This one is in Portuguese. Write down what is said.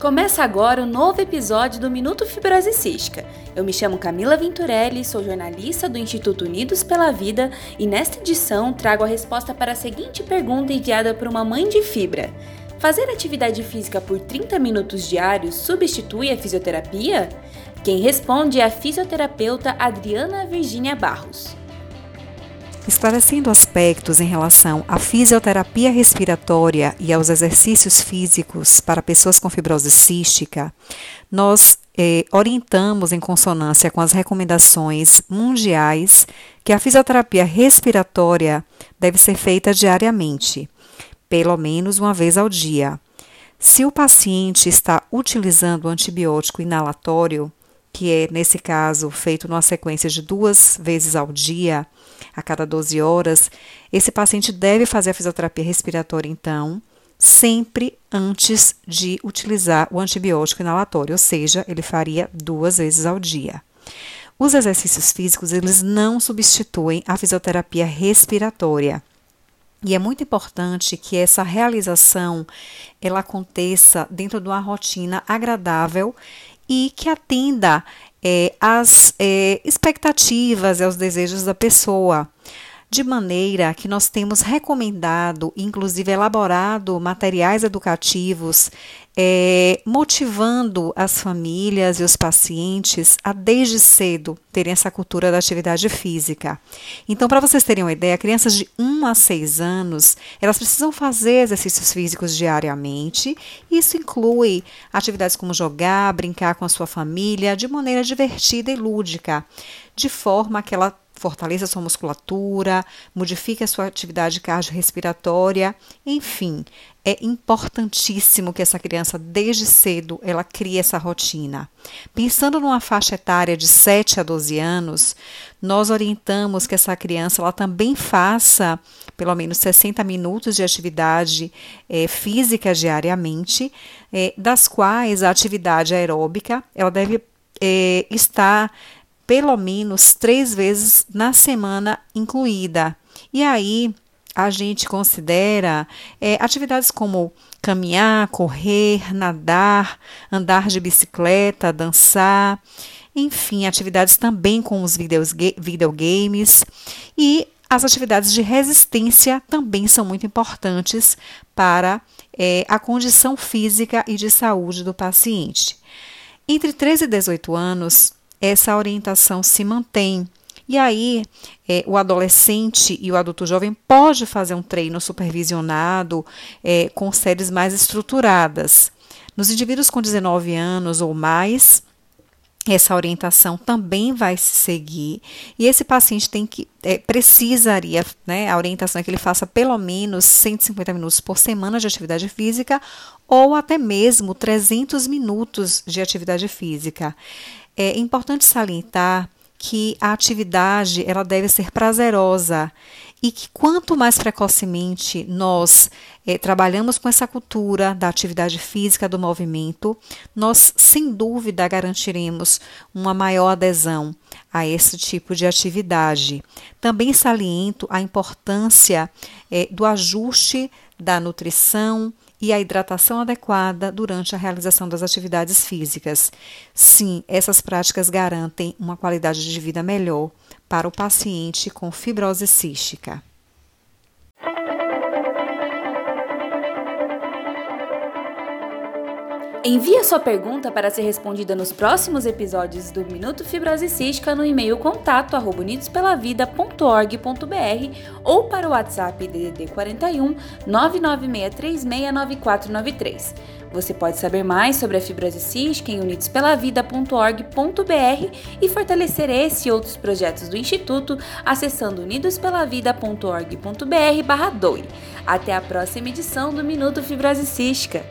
Começa agora o um novo episódio do Minuto Fibrose Cística. Eu me chamo Camila Venturelli, sou jornalista do Instituto Unidos pela Vida e nesta edição trago a resposta para a seguinte pergunta enviada por uma mãe de fibra: Fazer atividade física por 30 minutos diários substitui a fisioterapia? Quem responde é a fisioterapeuta Adriana Virginia Barros. Esclarecendo aspectos em relação à fisioterapia respiratória e aos exercícios físicos para pessoas com fibrose cística, nós eh, orientamos em consonância com as recomendações mundiais que a fisioterapia respiratória deve ser feita diariamente, pelo menos uma vez ao dia. Se o paciente está utilizando antibiótico inalatório, que é, nesse caso, feito numa sequência de duas vezes ao dia, a cada 12 horas, esse paciente deve fazer a fisioterapia respiratória, então, sempre antes de utilizar o antibiótico inalatório, ou seja, ele faria duas vezes ao dia. Os exercícios físicos, eles não substituem a fisioterapia respiratória. E é muito importante que essa realização ela aconteça dentro de uma rotina agradável e que atenda é, às é, expectativas e aos desejos da pessoa de maneira que nós temos recomendado, inclusive elaborado materiais educativos, é, motivando as famílias e os pacientes a desde cedo terem essa cultura da atividade física. Então, para vocês terem uma ideia, crianças de 1 a 6 anos, elas precisam fazer exercícios físicos diariamente. Isso inclui atividades como jogar, brincar com a sua família de maneira divertida e lúdica, de forma que ela fortaleça sua musculatura, modifique a sua atividade cardiorrespiratória, enfim, é importantíssimo que essa criança desde cedo ela crie essa rotina. Pensando numa faixa etária de 7 a 12 anos, nós orientamos que essa criança ela também faça pelo menos 60 minutos de atividade é, física diariamente, é, das quais a atividade aeróbica ela deve é, estar pelo menos três vezes na semana incluída. E aí a gente considera é, atividades como caminhar, correr, nadar, andar de bicicleta, dançar, enfim, atividades também com os videogames e as atividades de resistência também são muito importantes para é, a condição física e de saúde do paciente. Entre 13 e 18 anos, essa orientação se mantém. E aí, é, o adolescente e o adulto jovem pode fazer um treino supervisionado é, com séries mais estruturadas. Nos indivíduos com 19 anos ou mais, essa orientação também vai se seguir e esse paciente tem que é, precisaria, né, a orientação é que ele faça pelo menos 150 minutos por semana de atividade física ou até mesmo 300 minutos de atividade física. É importante salientar que a atividade ela deve ser prazerosa e que quanto mais precocemente nós é, trabalhamos com essa cultura da atividade física, do movimento, nós sem dúvida garantiremos uma maior adesão a esse tipo de atividade. Também saliento a importância é, do ajuste da nutrição e a hidratação adequada durante a realização das atividades físicas. Sim, essas práticas garantem uma qualidade de vida melhor para o paciente com fibrose cística. Envie a sua pergunta para ser respondida nos próximos episódios do Minuto Fibrose Cística no e-mail contato unidospelavida.org.br ou para o WhatsApp DDD 41 996369493. Você pode saber mais sobre a fibrose cística em unidospelavida.org.br e fortalecer esse e outros projetos do Instituto acessando unidospelavida.org.br/doe. Até a próxima edição do Minuto Fibrose Cística.